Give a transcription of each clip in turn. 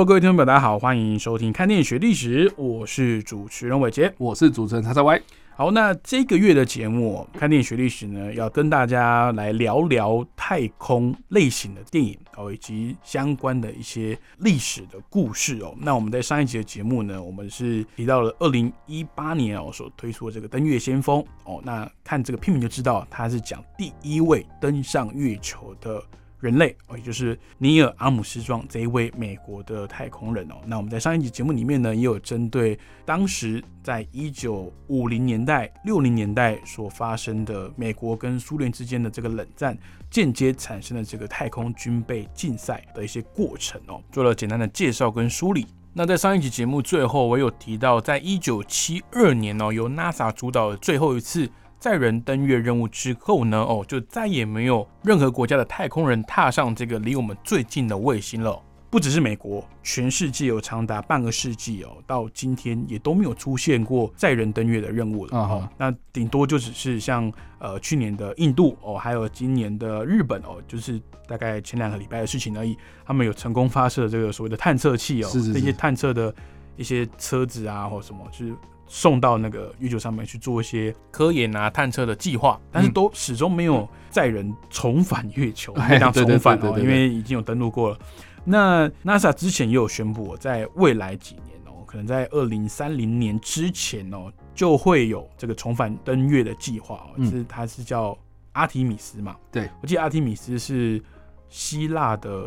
Hello，各位听众朋友，大家好，欢迎收听《看电影学历史》，我是主持人伟杰。我是主持人叉叉 Y。好，那这个月的节目《看电影学历史》呢，要跟大家来聊聊太空类型的电影哦，以及相关的一些历史的故事哦。那我们在上一集的节目呢，我们是提到了二零一八年哦所推出的这个登月先锋哦。那看这个片名就知道，它是讲第一位登上月球的。人类哦，也就是尼尔·阿姆斯壮这一位美国的太空人哦。那我们在上一集节目里面呢，也有针对当时在一九五零年代、六零年代所发生的美国跟苏联之间的这个冷战，间接产生的这个太空军备竞赛的一些过程哦，做了简单的介绍跟梳理。那在上一集节目最后，我有提到，在一九七二年哦，由 NASA 主导的最后一次。载人登月任务之后呢，哦，就再也没有任何国家的太空人踏上这个离我们最近的卫星了。不只是美国，全世界有长达半个世纪哦，到今天也都没有出现过载人登月的任务了。哦，那顶多就只是像呃去年的印度哦，还有今年的日本哦，就是大概前两个礼拜的事情而已。他们有成功发射这个所谓的探测器哦，这些探测的一些车子啊，或什么，就是。送到那个月球上面去做一些科研啊、探测的计划，但是都始终没有载人重返月球，这样重返哦，因为已经有登陆过了。那 NASA 之前也有宣布，在未来几年哦，可能在二零三零年之前哦，就会有这个重返登月的计划哦，是它是叫阿提米斯嘛？对，我记得阿提米斯是希腊的。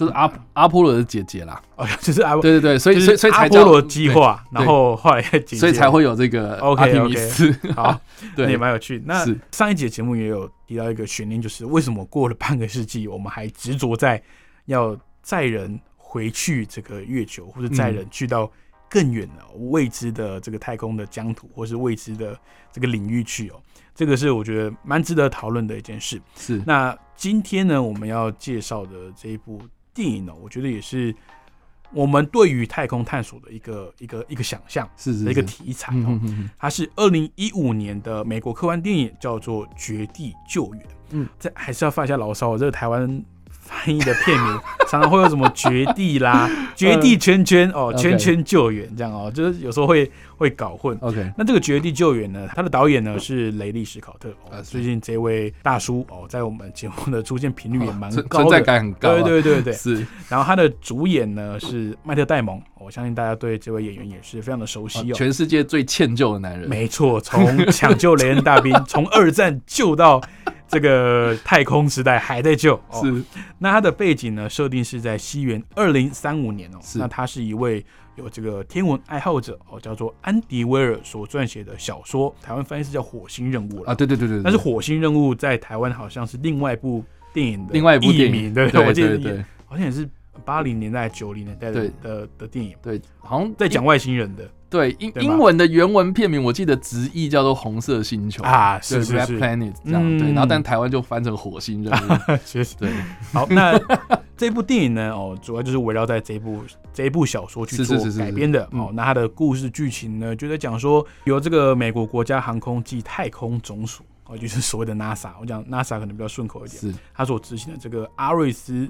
就是阿阿波罗的姐姐啦，哦，就是阿对对对，所以所以所以阿波罗计划，然后后来所以才会有这个 OK OK，好，对，也蛮有趣。那上一节节目也有提到一个悬念，就是为什么过了半个世纪，我们还执着在要载人回去这个月球，或者载人去到更远的未知的这个太空的疆土，或是未知的这个领域去哦？这个是我觉得蛮值得讨论的一件事。是那今天呢，我们要介绍的这一部。电影呢，我觉得也是我们对于太空探索的一个一个一个想象，是一个题材哦。它是二零一五年的美国科幻电影，叫做《绝地救援》。嗯，这还是要发一下牢骚，这个台湾。翻译的片名 常常会有什么绝地啦、绝地圈圈哦、圈圈救援这样哦，就是有时候会会搞混。OK，那这个绝地救援呢，它的导演呢是雷利·史考特。呃，最近这位大叔哦，在我们节目的出现频率也蛮高，存在感很高。对对对对，是。然后他的主演呢是麦特·戴蒙，我相信大家对这位演员也是非常的熟悉哦。全世界最歉疚的男人，没错，从抢救雷恩大兵，从二战救到。这个太空时代还在救，是。那它的背景呢？设定是在西元二零三五年哦。是。那他是一位有这个天文爱好者哦，叫做安迪威尔所撰写的小说，台湾翻译是叫《火星任务》啊。对对对对。但是《火星任务》在台湾好像是另外一部电影的另外一部电影，对对，我记得好像也是八零年代、九零年代的的的电影，对，好像在讲外星人的。对英英文的原文片名，我记得直译叫做《红色星球》啊，是是是 Planet 这样对，然后但台湾就翻成《火星任务》。确实对。好，那这部电影呢？哦，主要就是围绕在这部这一部小说去做改编的。哦，那它的故事剧情呢，就在讲说，由这个美国国家航空暨太空总署，哦，就是所谓的 NASA，我讲 NASA 可能比较顺口一点，是他所执行的这个阿瑞斯。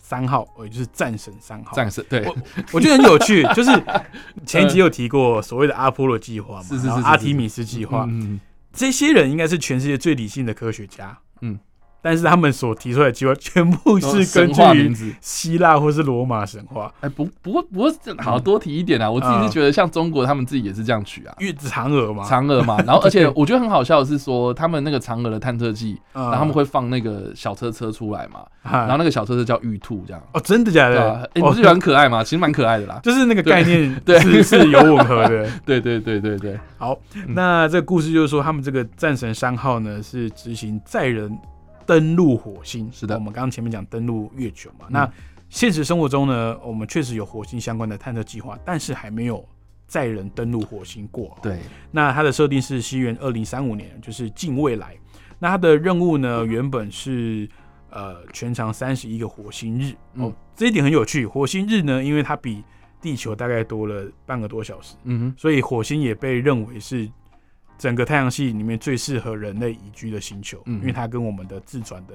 三号，也就是战神三号。战神，对我我觉得很有趣，就是前集有提过所谓的阿波罗计划嘛，然后阿提米斯计划，这些人应该是全世界最理性的科学家。嗯。但是他们所提出来的计划全部是根据希腊或是罗马神话。哎，不，不过，不过，好多提一点啊！我自己是觉得，像中国他们自己也是这样取啊，因为嫦娥嘛，嫦娥嘛。然后，而且 我觉得很好笑的是说，他们那个嫦娥的探测器，然后他们会放那个小车车出来嘛，然后那个小车车叫玉兔，这样。哦，真的假的？哎，不是很可爱吗？其实蛮可爱的啦，就是那个概念，对，是是有吻合的。对对对对对。好，那这个故事就是说，他们这个战神三号呢，是执行载人。登陆火星。是的，我们刚刚前面讲登陆月球嘛，那现实生活中呢，我们确实有火星相关的探测计划，但是还没有载人登陆火星过。对，那它的设定是西元二零三五年，就是近未来。那它的任务呢，原本是呃全长三十一个火星日哦，这一点很有趣。火星日呢，因为它比地球大概多了半个多小时，嗯哼，所以火星也被认为是。整个太阳系里面最适合人类宜居的星球，因为它跟我们的自转的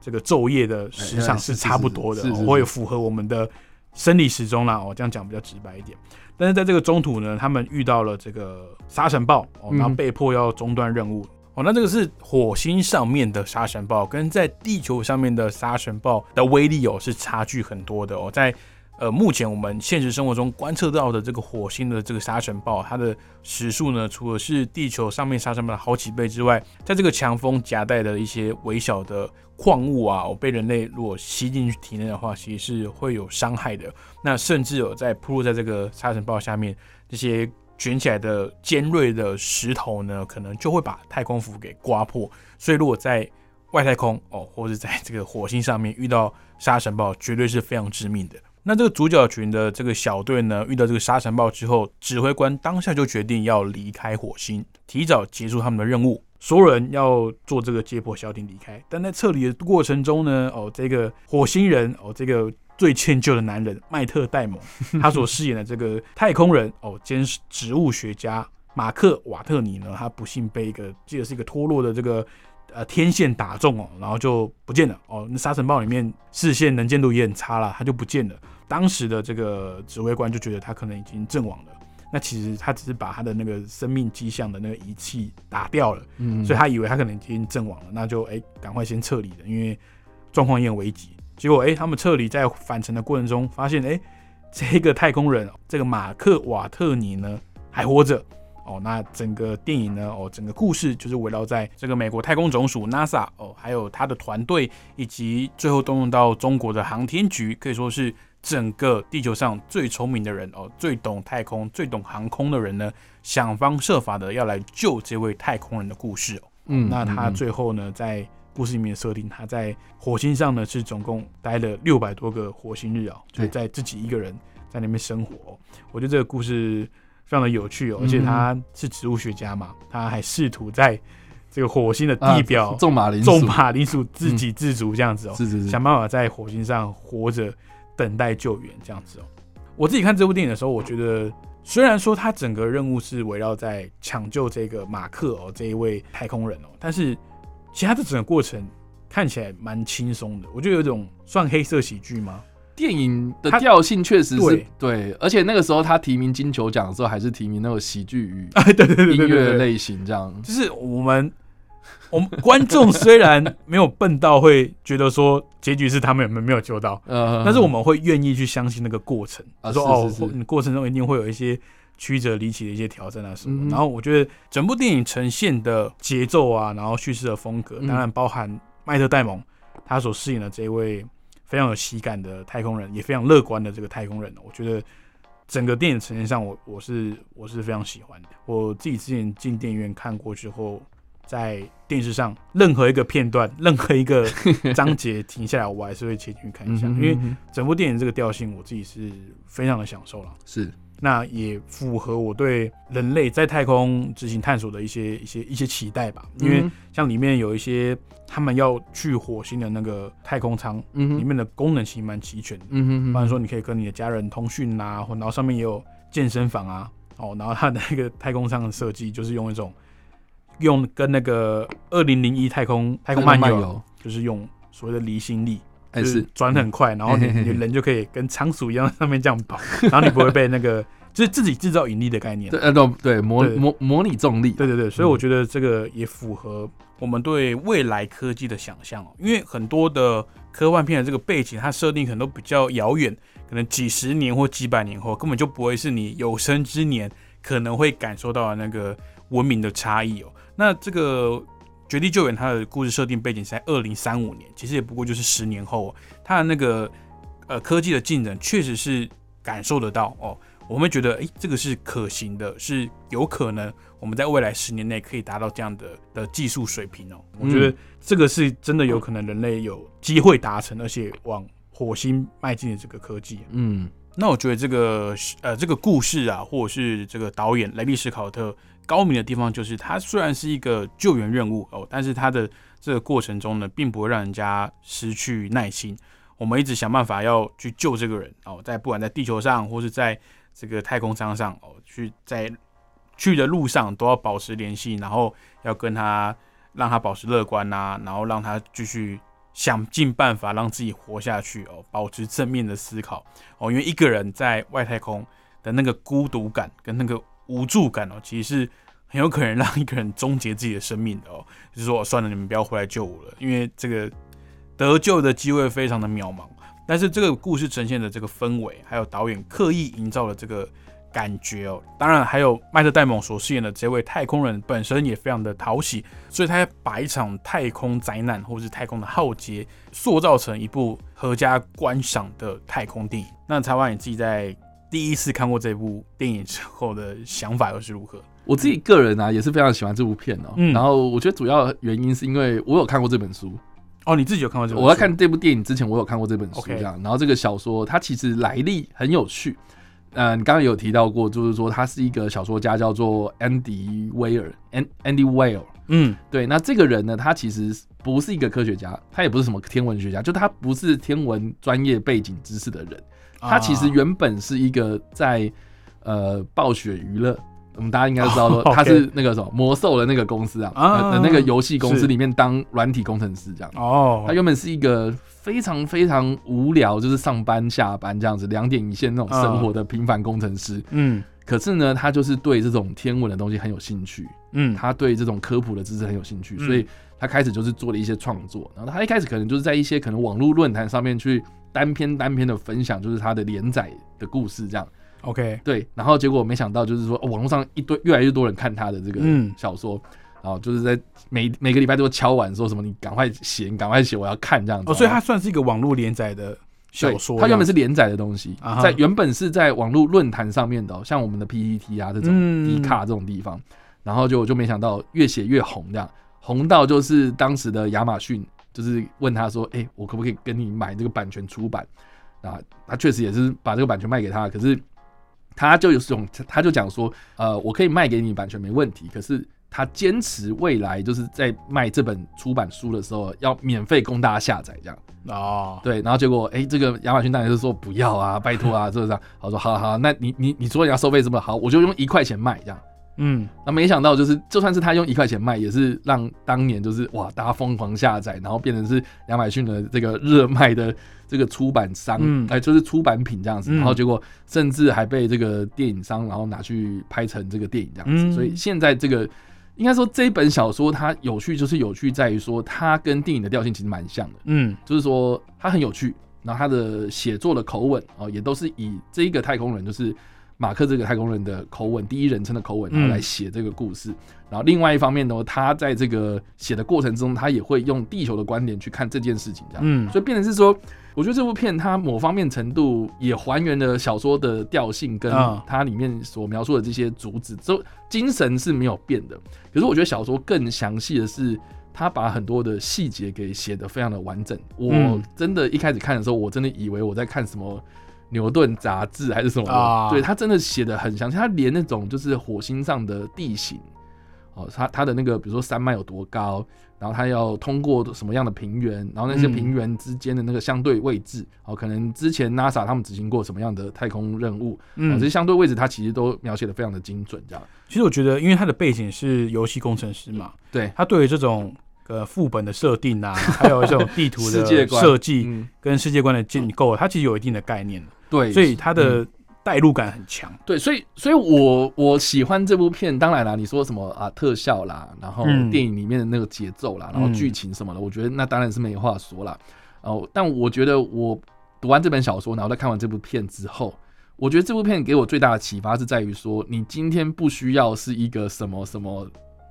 这个昼夜的时长是差不多的，会符合我们的生理时钟啦。哦，这样讲比较直白一点。但是在这个中途呢，他们遇到了这个沙尘暴，哦，然后被迫要中断任务。哦，那这个是火星上面的沙尘暴，跟在地球上面的沙尘暴的威力哦是差距很多的哦，在。呃，目前我们现实生活中观测到的这个火星的这个沙尘暴，它的时速呢，除了是地球上面沙尘暴的好几倍之外，在这个强风夹带的一些微小的矿物啊，被人类如果吸进去体内的话，其实是会有伤害的。那甚至有在铺露在这个沙尘暴下面，这些卷起来的尖锐的石头呢，可能就会把太空服给刮破。所以，如果在外太空哦，或者在这个火星上面遇到沙尘暴，绝对是非常致命的。那这个主角群的这个小队呢，遇到这个沙尘暴之后，指挥官当下就决定要离开火星，提早结束他们的任务。所有人要做这个接驳小艇离开，但在撤离的过程中呢，哦，这个火星人，哦，这个最歉疚的男人麦特戴蒙，他所饰演的这个太空人，哦，兼植物学家马克瓦特尼呢，他不幸被一个记得是一个脱落的这个。呃，天线打中哦，然后就不见了哦。那沙尘暴里面视线能见度也很差了，他就不见了。当时的这个指挥官就觉得他可能已经阵亡了。那其实他只是把他的那个生命迹象的那个仪器打掉了，嗯，所以他以为他可能已经阵亡了，那就哎赶快先撤离了，因为状况也很危急。结果哎，他们撤离在返程的过程中发现，哎，这个太空人这个马克瓦特尼呢还活着。哦，那整个电影呢？哦，整个故事就是围绕在这个美国太空总署 NASA 哦，还有他的团队，以及最后动用到中国的航天局，可以说是整个地球上最聪明的人哦，最懂太空、最懂航空的人呢，想方设法的要来救这位太空人的故事哦。嗯，那他最后呢，在故事里面设定，他在火星上呢是总共待了六百多个火星日啊，就在自己一个人在那边生活。我觉得这个故事。非常的有趣哦，而且他是植物学家嘛，他还试图在这个火星的地表种马铃种马铃薯，自给自足这样子哦，是是是，想办法在火星上活着，等待救援这样子哦。我自己看这部电影的时候，我觉得虽然说他整个任务是围绕在抢救这个马克哦这一位太空人哦，但是其他的整个过程看起来蛮轻松的，我觉得有一种算黑色喜剧吗？电影的调性确实是对，而且那个时候他提名金球奖的时候，还是提名那个喜剧与 音乐类型，这样就是我们 我们观众虽然没有笨到会觉得说结局是他们有没有没有救到，但是我们会愿意去相信那个过程，说哦，过程中一定会有一些曲折离奇的一些挑战啊什么。然后我觉得整部电影呈现的节奏啊，然后叙事的风格，当然包含麦特戴蒙他所饰演的这位。非常有喜感的太空人，也非常乐观的这个太空人，我觉得整个电影呈现上，我我是我是非常喜欢的。我自己之前进电影院看过之后，在电视上任何一个片段、任何一个 章节停下来，我还是会切进去看一下，因为整部电影这个调性，我自己是非常的享受了。是。那也符合我对人类在太空执行探索的一些一些一些期待吧，因为像里面有一些他们要去火星的那个太空舱，嗯，里面的功能其实蛮齐全的，嗯哼，比方说你可以跟你的家人通讯啊，或然后上面也有健身房啊，哦，然后它的那个太空舱的设计就是用一种用跟那个二零零一太空太空漫游，就是用所谓的离心力。就是转很快，然后你你人就可以跟仓鼠一样在上面这样跑，然后你不会被那个就是自己制造引力的概念。对，呃，对，模模模拟重力。对对对，所以我觉得这个也符合我们对未来科技的想象哦。因为很多的科幻片的这个背景，它设定可能都比较遥远，可能几十年或几百年后，根本就不会是你有生之年可能会感受到的那个文明的差异哦。那这个。绝地救援，它的故事设定背景是在二零三五年，其实也不过就是十年后。哦它的那个呃科技的进展，确实是感受得到哦。我们会觉得，哎，这个是可行的，是有可能我们在未来十年内可以达到这样的的技术水平哦。我觉得这个是真的有可能人类有机会达成，而且往火星迈进的这个科技。嗯，那我觉得这个呃这个故事啊，或者是这个导演雷利史考特高明的地方，就是他虽然是一个救援任务哦，但是他的这个过程中呢，并不会让人家失去耐心。我们一直想办法要去救这个人哦，在不管在地球上或是在这个太空舱上哦，去在去的路上都要保持联系，然后要跟他让他保持乐观呐，然后让他继续想尽办法让自己活下去哦，保持正面的思考哦，因为一个人在外太空的那个孤独感跟那个无助感哦，其实是很有可能让一个人终结自己的生命的哦，就是说算了，你们不要回来救我了，因为这个得救的机会非常的渺茫。但是这个故事呈现的这个氛围，还有导演刻意营造的这个感觉哦，当然还有麦特戴蒙所饰演的这位太空人本身也非常的讨喜，所以他把一场太空灾难或是太空的浩劫塑造成一部合家观赏的太空电影。那台湾你自己在第一次看过这部电影之后的想法又是如何？我自己个人啊也是非常喜欢这部片哦，然后我觉得主要原因是因为我有看过这本书。哦，你自己有看过这？我在看这部电影之前，我有看过这本书，这样。然后这个小说它其实来历很有趣。嗯，你刚刚有提到过，就是说他是一个小说家，叫做 Andy Weir，An Andy Weir。嗯，对。那这个人呢，他其实不是一个科学家，他也不是什么天文学家，就他不是天文专业背景知识的人。他其实原本是一个在呃暴雪娱乐。我们大家应该知道说 他是那个什么魔兽的那个公司啊的那个游戏公司里面当软体工程师这样。哦，他原本是一个非常非常无聊，就是上班下班这样子两点一线那种生活的平凡工程师。嗯，可是呢，他就是对这种天文的东西很有兴趣。嗯，他对这种科普的知识很有兴趣，所以他开始就是做了一些创作。然后他一开始可能就是在一些可能网络论坛上面去单篇单篇的分享，就是他的连载的故事这样。OK，对，然后结果没想到就是说，网络上一堆越来越多人看他的这个小说，然后就是在每每个礼拜都敲碗说什么，你赶快写，你赶快写，我要看这样子。哦，所以它算是一个网络连载的小说。它原本是连载的东西，在原本是在网络论坛上面的，像我们的 PPT 啊这种、迪卡这种地方，然后就就没想到越写越红，这样红到就是当时的亚马逊就是问他说，哎，我可不可以跟你买这个版权出版？啊，他确实也是把这个版权卖给他，可是。他就有这种，他就讲说，呃，我可以卖给你版权没问题，可是他坚持未来就是在卖这本出版书的时候要免费供大家下载这样。哦，对，然后结果，哎，这个亚马逊当然是说不要啊，拜托啊，这样。好说，好好，那你你你说你要收费这么好，我就用一块钱卖这样。嗯，那没想到就是，就算是他用一块钱卖，也是让当年就是哇，大家疯狂下载，然后变成是亚马逊的这个热卖的这个出版商，哎，就是出版品这样子。然后结果甚至还被这个电影商然后拿去拍成这个电影这样子。所以现在这个应该说这一本小说它有趣，就是有趣在于说它跟电影的调性其实蛮像的。嗯，就是说它很有趣，然后它的写作的口吻哦，也都是以这一个太空人就是。马克这个太空人的口吻，第一人称的口吻，然后来写这个故事。然后另外一方面呢，他在这个写的过程中，他也会用地球的观点去看这件事情，这样。嗯，所以变成是说，我觉得这部片它某方面程度也还原了小说的调性，跟它里面所描述的这些主旨，都精神是没有变的。可是我觉得小说更详细的是，他把很多的细节给写得非常的完整。我真的一开始看的时候，我真的以为我在看什么。牛顿杂志还是什么？对他真的写的很详细，他连那种就是火星上的地形，哦，他他的那个比如说山脉有多高，然后他要通过什么样的平原，然后那些平原之间的那个相对位置，哦，可能之前 NASA 他们执行过什么样的太空任务，嗯，这些相对位置他其实都描写的非常的精准，这样。其实我觉得，因为他的背景是游戏工程师嘛，对他对于这种。个副本的设定啊，还有这种地图的设计跟世界观的建构，它其实有一定的概念的。对，所以它的代入感很强。对，所以，所以我我喜欢这部片。当然啦，你说什么啊，特效啦，然后电影里面的那个节奏啦，然后剧情什么的，我觉得那当然是没话说啦。哦，但我觉得我读完这本小说，然后再看完这部片之后，我觉得这部片给我最大的启发是在于说，你今天不需要是一个什么什么。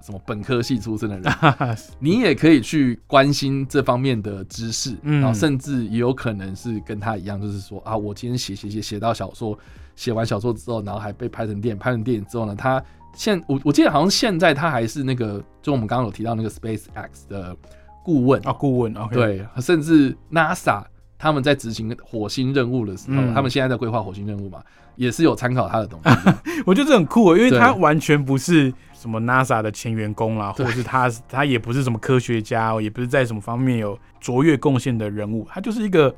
什么本科系出身的人，你也可以去关心这方面的知识，然后甚至也有可能是跟他一样，就是说啊，我今天写写写写到小说，写完小说之后，然后还被拍成电影，拍成电影之后呢，他现我我记得好像现在他还是那个，就我们刚刚有提到那个 Space X 的顾问。啊，顾问，OK，对，甚至 NASA 他们在执行火星任务的时候，他们现在在规划火星任务嘛，也是有参考他的东西，我觉得这很酷，因为他完全不是。什么 NASA 的前员工啦，或者是他，他也不是什么科学家，也不是在什么方面有卓越贡献的人物，他就是一个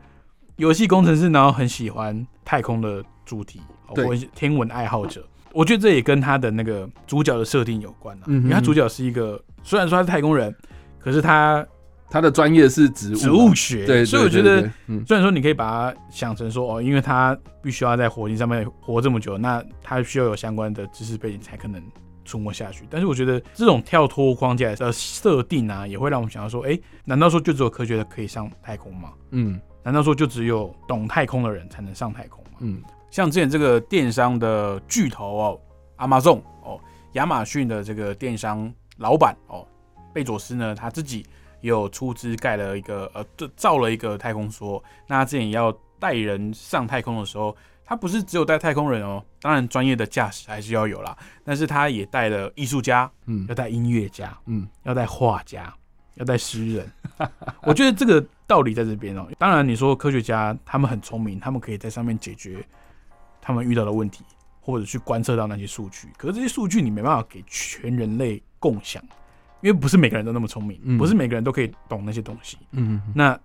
游戏工程师，然后很喜欢太空的主题，或天文爱好者。我觉得这也跟他的那个主角的设定有关了，因为他主角是一个，虽然说他是太空人，可是他他的专业是植物植物学，对，所以我觉得，虽然说你可以把它想成说，哦，因为他必须要在火星上面活这么久，那他需要有相关的知识背景才可能。出没下去，但是我觉得这种跳脱框架的设定啊，也会让我们想到说，哎，难道说就只有科学的可以上太空吗？嗯，难道说就只有懂太空的人才能上太空吗？嗯，像之前这个电商的巨头哦，Amazon 哦，亚马逊的这个电商老板哦，贝佐斯呢，他自己也有出资盖了一个呃，造了一个太空梭，那他之前也要带人上太空的时候。他不是只有带太空人哦，当然专业的驾驶还是要有啦。但是他也带了艺术家，嗯，要带音乐家，嗯，要带画家，要带诗人。我觉得这个道理在这边哦。当然你说科学家他们很聪明，他们可以在上面解决他们遇到的问题，或者去观测到那些数据。可是这些数据你没办法给全人类共享，因为不是每个人都那么聪明，不是每个人都可以懂那些东西。嗯，那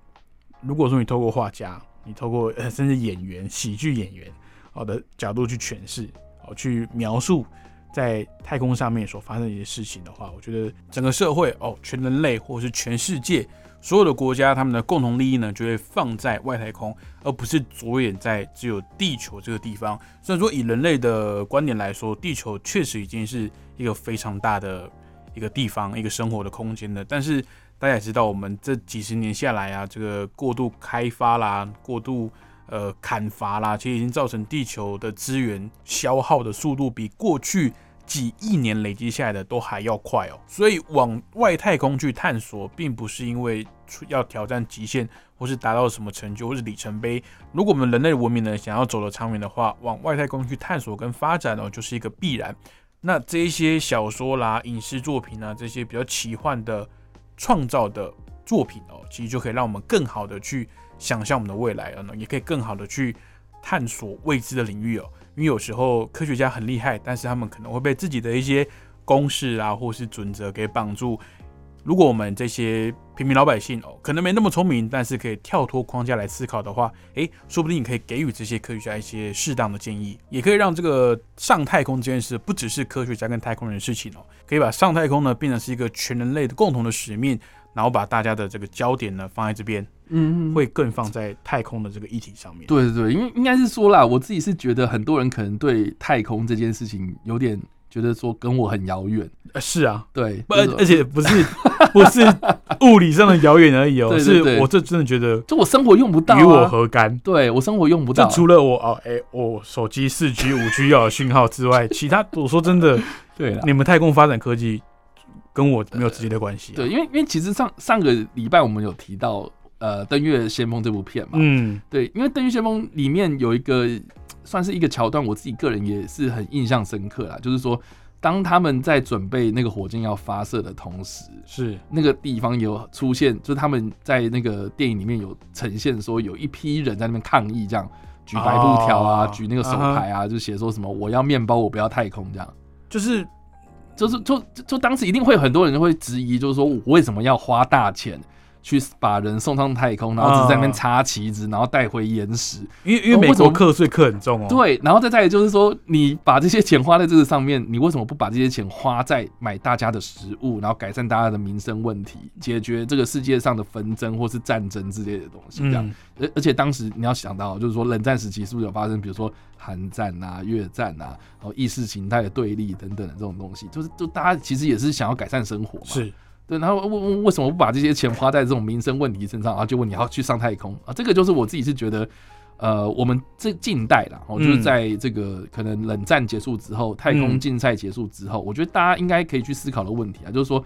如果说你透过画家。你透过呃，甚至演员、喜剧演员好的角度去诠释，哦，去描述在太空上面所发生的一些事情的话，我觉得整个社会哦，全人类或者是全世界所有的国家，他们的共同利益呢，就会放在外太空，而不是着眼在只有地球这个地方。虽然说以人类的观点来说，地球确实已经是一个非常大的一个地方，一个生活的空间的，但是。大家也知道，我们这几十年下来啊，这个过度开发啦，过度呃砍伐啦，其实已经造成地球的资源消耗的速度比过去几亿年累积下来的都还要快哦。所以往外太空去探索，并不是因为要挑战极限，或是达到什么成就，或是里程碑。如果我们人类文明呢想要走得长远的话，往外太空去探索跟发展哦，就是一个必然。那这一些小说啦、影视作品啊，这些比较奇幻的。创造的作品哦，其实就可以让我们更好的去想象我们的未来，呢，也可以更好的去探索未知的领域哦。因为有时候科学家很厉害，但是他们可能会被自己的一些公式啊，或是准则给绑住。如果我们这些平民老百姓哦，可能没那么聪明，但是可以跳脱框架来思考的话，诶，说不定你可以给予这些科学家一些适当的建议，也可以让这个上太空这件事不只是科学家跟太空人的事情哦，可以把上太空呢变成是一个全人类的共同的使命，然后把大家的这个焦点呢放在这边，嗯，会更放在太空的这个议题上面。对对对，因为应该是说啦，我自己是觉得很多人可能对太空这件事情有点。觉得说跟我很遥远，是啊，对，而而且不是不是物理上的遥远而已哦，是我这真的觉得，就我生活用不到，与我何干？对我生活用不到，就除了我哦，哎，我手机四 G、五 G 要有讯号之外，其他 我说真的，对，你们太空发展科技跟我没有直接的关系。对，因为因为其实上上个礼拜我们有提到呃《登月先锋》这部片嘛，嗯，对，因为《登月先锋》里面有一个。算是一个桥段，我自己个人也是很印象深刻啦。就是说，当他们在准备那个火箭要发射的同时，是那个地方有出现，就是他们在那个电影里面有呈现说，有一批人在那边抗议，这样举白布条啊，举那个手牌啊，就写说什么我要面包，我不要太空，这样就是就是就就当时一定会有很多人会质疑，就是说我为什么要花大钱？去把人送上太空，然后只在那边插旗子，然后带回岩石。因为因为美国课税课很重哦。对，然后再再就是说，你把这些钱花在这个上面，你为什么不把这些钱花在买大家的食物，然后改善大家的民生问题，解决这个世界上的纷争或是战争之类的东西？这样，而而且当时你要想到，就是说冷战时期是不是有发生，比如说韩战啊、越战啊，然后意识形态的对立等等的这种东西，就是就大家其实也是想要改善生活嘛。是。对，然后为为什么不把这些钱花在这种民生问题身上？然后就问你要去上太空啊？这个就是我自己是觉得，呃，我们这近代啦，哦，就是在这个可能冷战结束之后，太空竞赛结束之后，我觉得大家应该可以去思考的问题啊，就是说，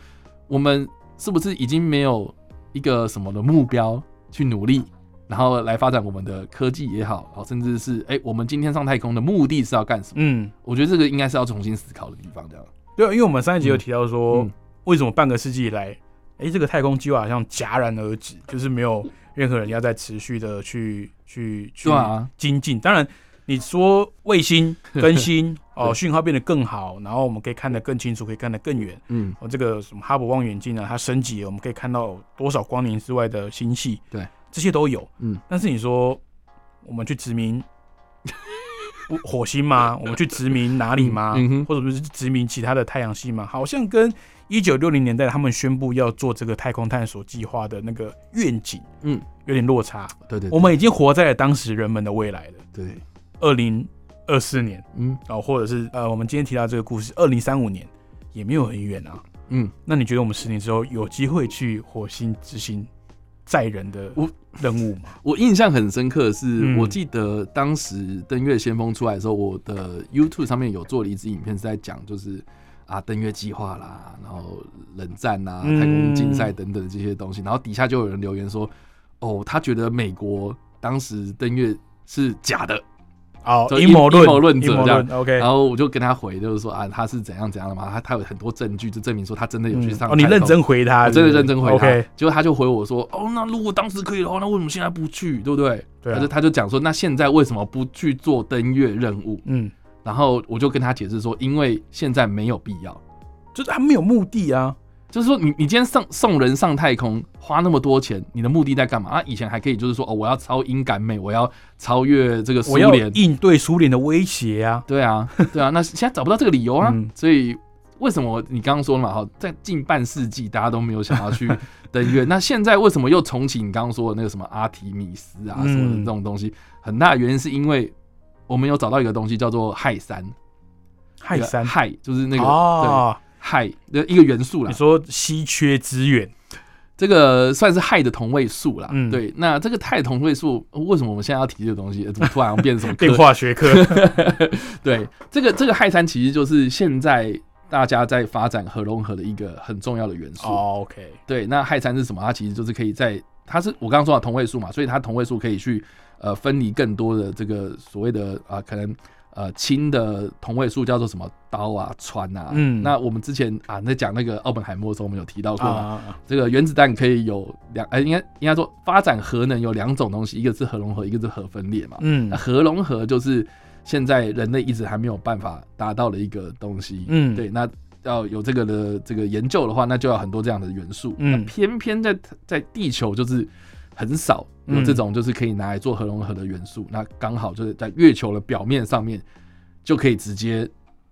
我们是不是已经没有一个什么的目标去努力，然后来发展我们的科技也好，哦，甚至是哎，我们今天上太空的目的是要干什么？嗯，我觉得这个应该是要重新思考的地方，这样。对，因为我们上一集有提到说，为什么半个世纪以来，哎，这个太空计划好像戛然而止，就是没有。任何人要再持续的去去去精进，当然你说卫星 更新哦，讯号变得更好，然后我们可以看得更清楚，可以看得更远。嗯，哦，这个什么哈勃望远镜呢？它升级了，我们可以看到多少光年之外的星系？对，这些都有。嗯，但是你说我们去殖民火星吗？我们去殖民哪里吗？或者是殖民其他的太阳系吗？好像跟。一九六零年代，他们宣布要做这个太空探索计划的那个愿景，嗯，有点落差。对对，我们已经活在了当时人们的未来了。对，二零二四年，嗯，哦，或者是呃，我们今天提到这个故事，二零三五年也没有很远啊。嗯，那你觉得我们十年之后有机会去火星执行载人的任务嘛？我印象很深刻的是，我记得当时登月先锋出来的时候，我的 YouTube 上面有做了一支影片，是在讲就是。啊，登月计划啦，然后冷战啊，太空竞赛等等这些东西，然后底下就有人留言说，哦，他觉得美国当时登月是假的，哦，阴谋论，阴谋论者这样，OK，然后我就跟他回，就是说啊，他是怎样怎样的嘛，他他有很多证据，就证明说他真的有去上。哦，你认真回他，真的认真回他，OK，结果他就回我说，哦，那如果当时可以的话，那为什么现在不去，对不对？对，他就他就讲说，那现在为什么不去做登月任务？嗯。然后我就跟他解释说，因为现在没有必要，就是他没有目的啊。就是说，你你今天上送人上太空，花那么多钱，你的目的在干嘛啊？以前还可以，就是说，哦，我要超英赶美，我要超越这个苏联，应对苏联的威胁啊。对啊，对啊。那 现在找不到这个理由啊。所以为什么你刚刚说了嘛？哈，在近半世纪，大家都没有想要去 登月。那现在为什么又重启你刚刚说的那个什么阿提米斯啊什么的这种东西？很大的原因是因为。我们有找到一个东西叫做氦三，氦三氦就是那个哦，氦的一个元素啦。你说稀缺资源，这个算是氦的同位素啦。嗯，对。那这个氦同位素为什么我们现在要提这个东西？怎么突然变成什么 变化学科？对，这个这个氦三其实就是现在大家在发展核融合的一个很重要的元素。哦，OK。对，那氦三是什么？它其实就是可以在它是我刚刚说的同位素嘛，所以它同位素可以去。呃，分离更多的这个所谓的啊，可能呃氢的同位素叫做什么氘啊、氚啊。嗯，那我们之前啊在讲那个奥本海默的时候，我们有提到过，这个原子弹可以有两，呃，应该应该说发展核能有两种东西，一个是核融合，一个是核分裂嘛。嗯，那核融合就是现在人类一直还没有办法达到的一个东西。嗯，对，那要有这个的这个研究的话，那就要很多这样的元素。嗯，偏偏在在地球就是很少。有这种就是可以拿来做核融合的元素，那刚好就是在月球的表面上面就可以直接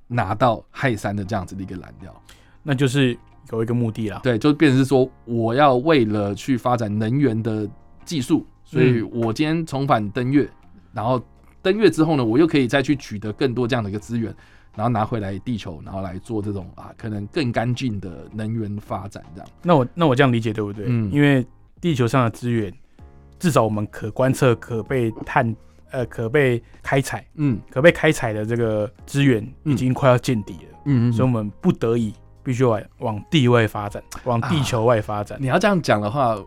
拿到氦三的这样子的一个燃料，那就是有一个目的了。对，就变成是说我要为了去发展能源的技术，所以我今天重返登月，然后登月之后呢，我又可以再去取得更多这样的一个资源，然后拿回来地球，然后来做这种啊可能更干净的能源发展这样。那我那我这样理解对不对？嗯，因为地球上的资源。至少我们可观测、可被探、呃，可被开采，嗯，可被开采的这个资源已经快要见底了，嗯，所以我们不得已必须往往地外发展，往地球外发展。你要这样讲的话，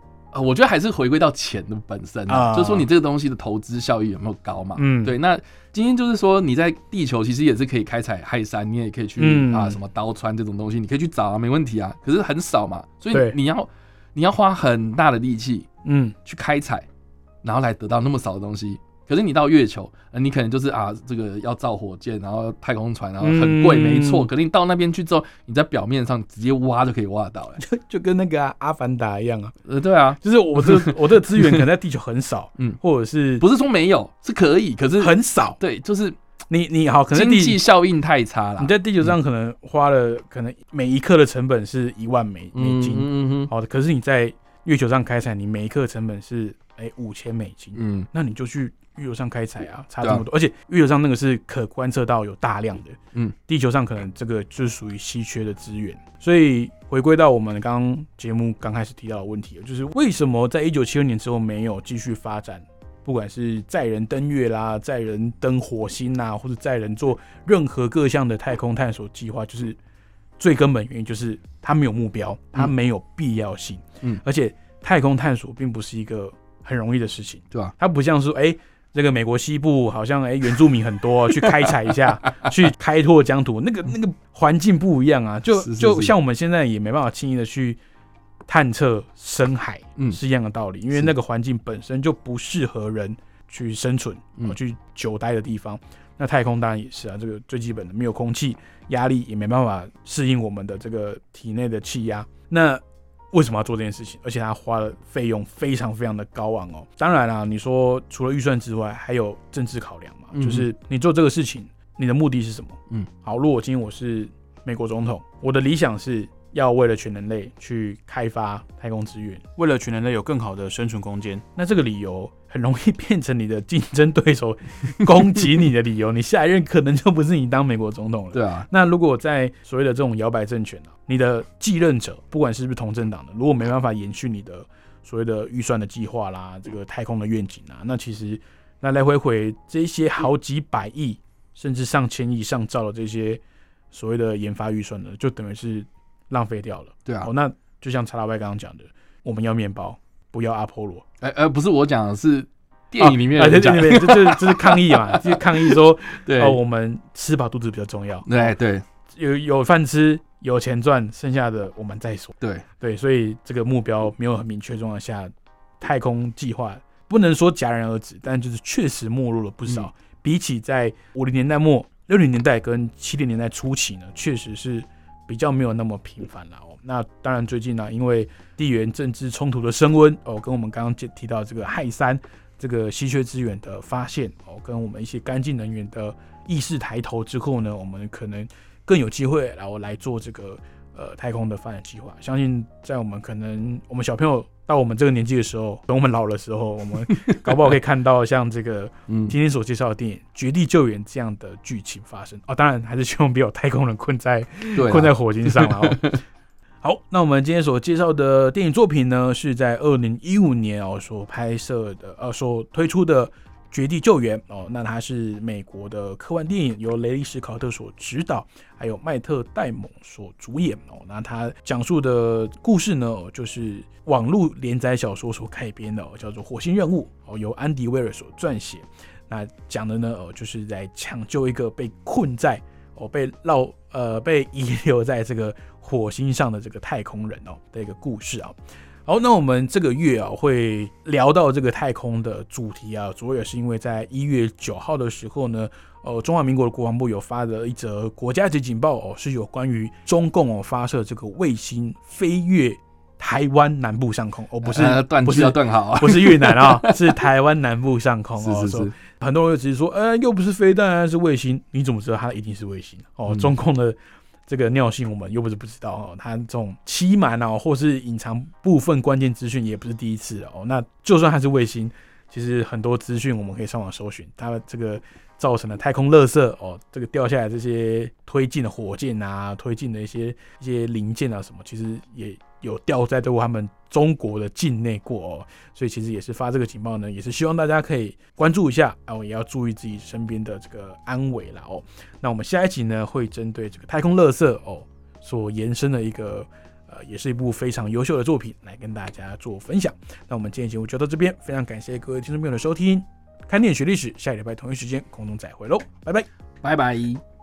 我觉得还是回归到钱的本身啊，就是说你这个东西的投资效益有没有高嘛？嗯，对。那今天就是说你在地球其实也是可以开采氦山，你也可以去啊什么刀穿这种东西，你可以去找啊，没问题啊。可是很少嘛，所以你要你要花很大的力气。嗯，去开采，然后来得到那么少的东西。可是你到月球，你可能就是啊，这个要造火箭，然后太空船，然后很贵，没错。可是你到那边去之后，你在表面上直接挖就可以挖到，哎，就就跟那个阿凡达一样啊。呃，对啊，就是我这 我这资源可能在地球很少，嗯，或者是不是说没有，是可以，可是很少。对，就是你你好，可能经济效应太差了。你在地球上可能花了，可能每一克的成本是一万美美金，嗯哼，好的。可是你在月球上开采，你每一克成本是哎五千美金，嗯，那你就去月球上开采啊，差这么多，而且月球上那个是可观测到有大量的，嗯，地球上可能这个就是属于稀缺的资源，所以回归到我们刚刚节目刚开始提到的问题，就是为什么在一九七二年之后没有继续发展不管是载人登月啦、载人登火星啦，或者载人做任何各项的太空探索计划，就是最根本原因就是它没有目标，它没有必要性。嗯，而且太空探索并不是一个很容易的事情，对吧？它不像说，哎，这个美国西部好像哎原住民很多，去开采一下，去开拓疆土，那个那个环境不一样啊，就就像我们现在也没办法轻易的去。探测深海，嗯，是一样的道理，因为那个环境本身就不适合人去生存，去久待的地方。那太空当然也是啊，这个最基本的，没有空气，压力也没办法适应我们的这个体内的气压。那为什么要做这件事情？而且他花的费用非常非常的高昂哦。当然啦，你说除了预算之外，还有政治考量嘛，就是你做这个事情，你的目的是什么？嗯，好，如果今天我是美国总统，我的理想是。要为了全人类去开发太空资源，为了全人类有更好的生存空间，那这个理由很容易变成你的竞争对手 攻击你的理由。你下一任可能就不是你当美国总统了。对啊，那如果在所谓的这种摇摆政权呢，你的继任者不管是不是同政党的，如果没办法延续你的所谓的预算的计划啦，这个太空的愿景啊，那其实那来回回这些好几百亿甚至上千亿上兆的这些所谓的研发预算呢，就等于是。浪费掉了，对啊，哦，那就像查拉外刚刚讲的，我们要面包，不要阿波罗。哎哎，不是我讲的，是电影里面的讲，这这这是抗议嘛？就抗议说，对，哦，我们吃饱肚子比较重要。对对，有有饭吃，有钱赚，剩下的我们再说。对对，所以这个目标没有很明确状况下，太空计划不能说戛然而止，但就是确实没落了不少。比起在五零年代末、六零年代跟七零年代初期呢，确实是。比较没有那么频繁了哦。那当然，最近呢，因为地缘政治冲突的升温哦，跟我们刚刚提提到这个氦三这个稀缺资源的发现哦，跟我们一些干净能源的意识抬头之后呢，我们可能更有机会然后来做这个呃太空的发展计划。相信在我们可能我们小朋友。到我们这个年纪的时候，等我们老的时候，我们 搞不好可以看到像这个 今天所介绍的电影《绝地救援》这样的剧情发生哦。当然，还是希望不要太空人困在困在火星上了。好，那我们今天所介绍的电影作品呢，是在二零一五年哦所拍摄的，呃，所推出的。绝地救援哦，那它是美国的科幻电影，由雷利·史考特所执导，还有迈特·戴蒙所主演哦。那它讲述的故事呢，就是网络连载小说所改编的，叫做《火星任务》哦，由安迪·威尔所撰写。那讲的呢，哦，就是在抢救一个被困在哦被绕呃被遗留在这个火星上的这个太空人哦的一个故事啊。好，那我们这个月啊会聊到这个太空的主题啊，主要也是因为在一月九号的时候呢，呃，中华民国的国防部有发的一则国家级警报哦，是有关于中共哦发射这个卫星飞越台湾南部上空哦，不是断不是要断好，不是越南啊，是台湾南部上空哦。是是是，很多人只是说，呃，又不是飞弹，是卫星，你怎么知道它一定是卫星哦？中共的。这个尿性我们又不是不知道哦，他这种欺瞒啊，或是隐藏部分关键资讯也不是第一次哦。那就算它是卫星，其实很多资讯我们可以上网搜寻，它这个造成的太空垃圾哦，这个掉下来这些推进的火箭啊，推进的一些一些零件啊什么，其实也。有掉在过他们中国的境内过哦，所以其实也是发这个警报呢，也是希望大家可以关注一下，然后也要注意自己身边的这个安危了哦。那我们下一集呢，会针对这个太空垃圾哦所延伸的一个呃，也是一部非常优秀的作品来跟大家做分享。那我们今天节目就到这边，非常感谢各位听众朋友的收听，看电影学历史，下礼拜同一时间空中再会喽，拜拜，拜拜。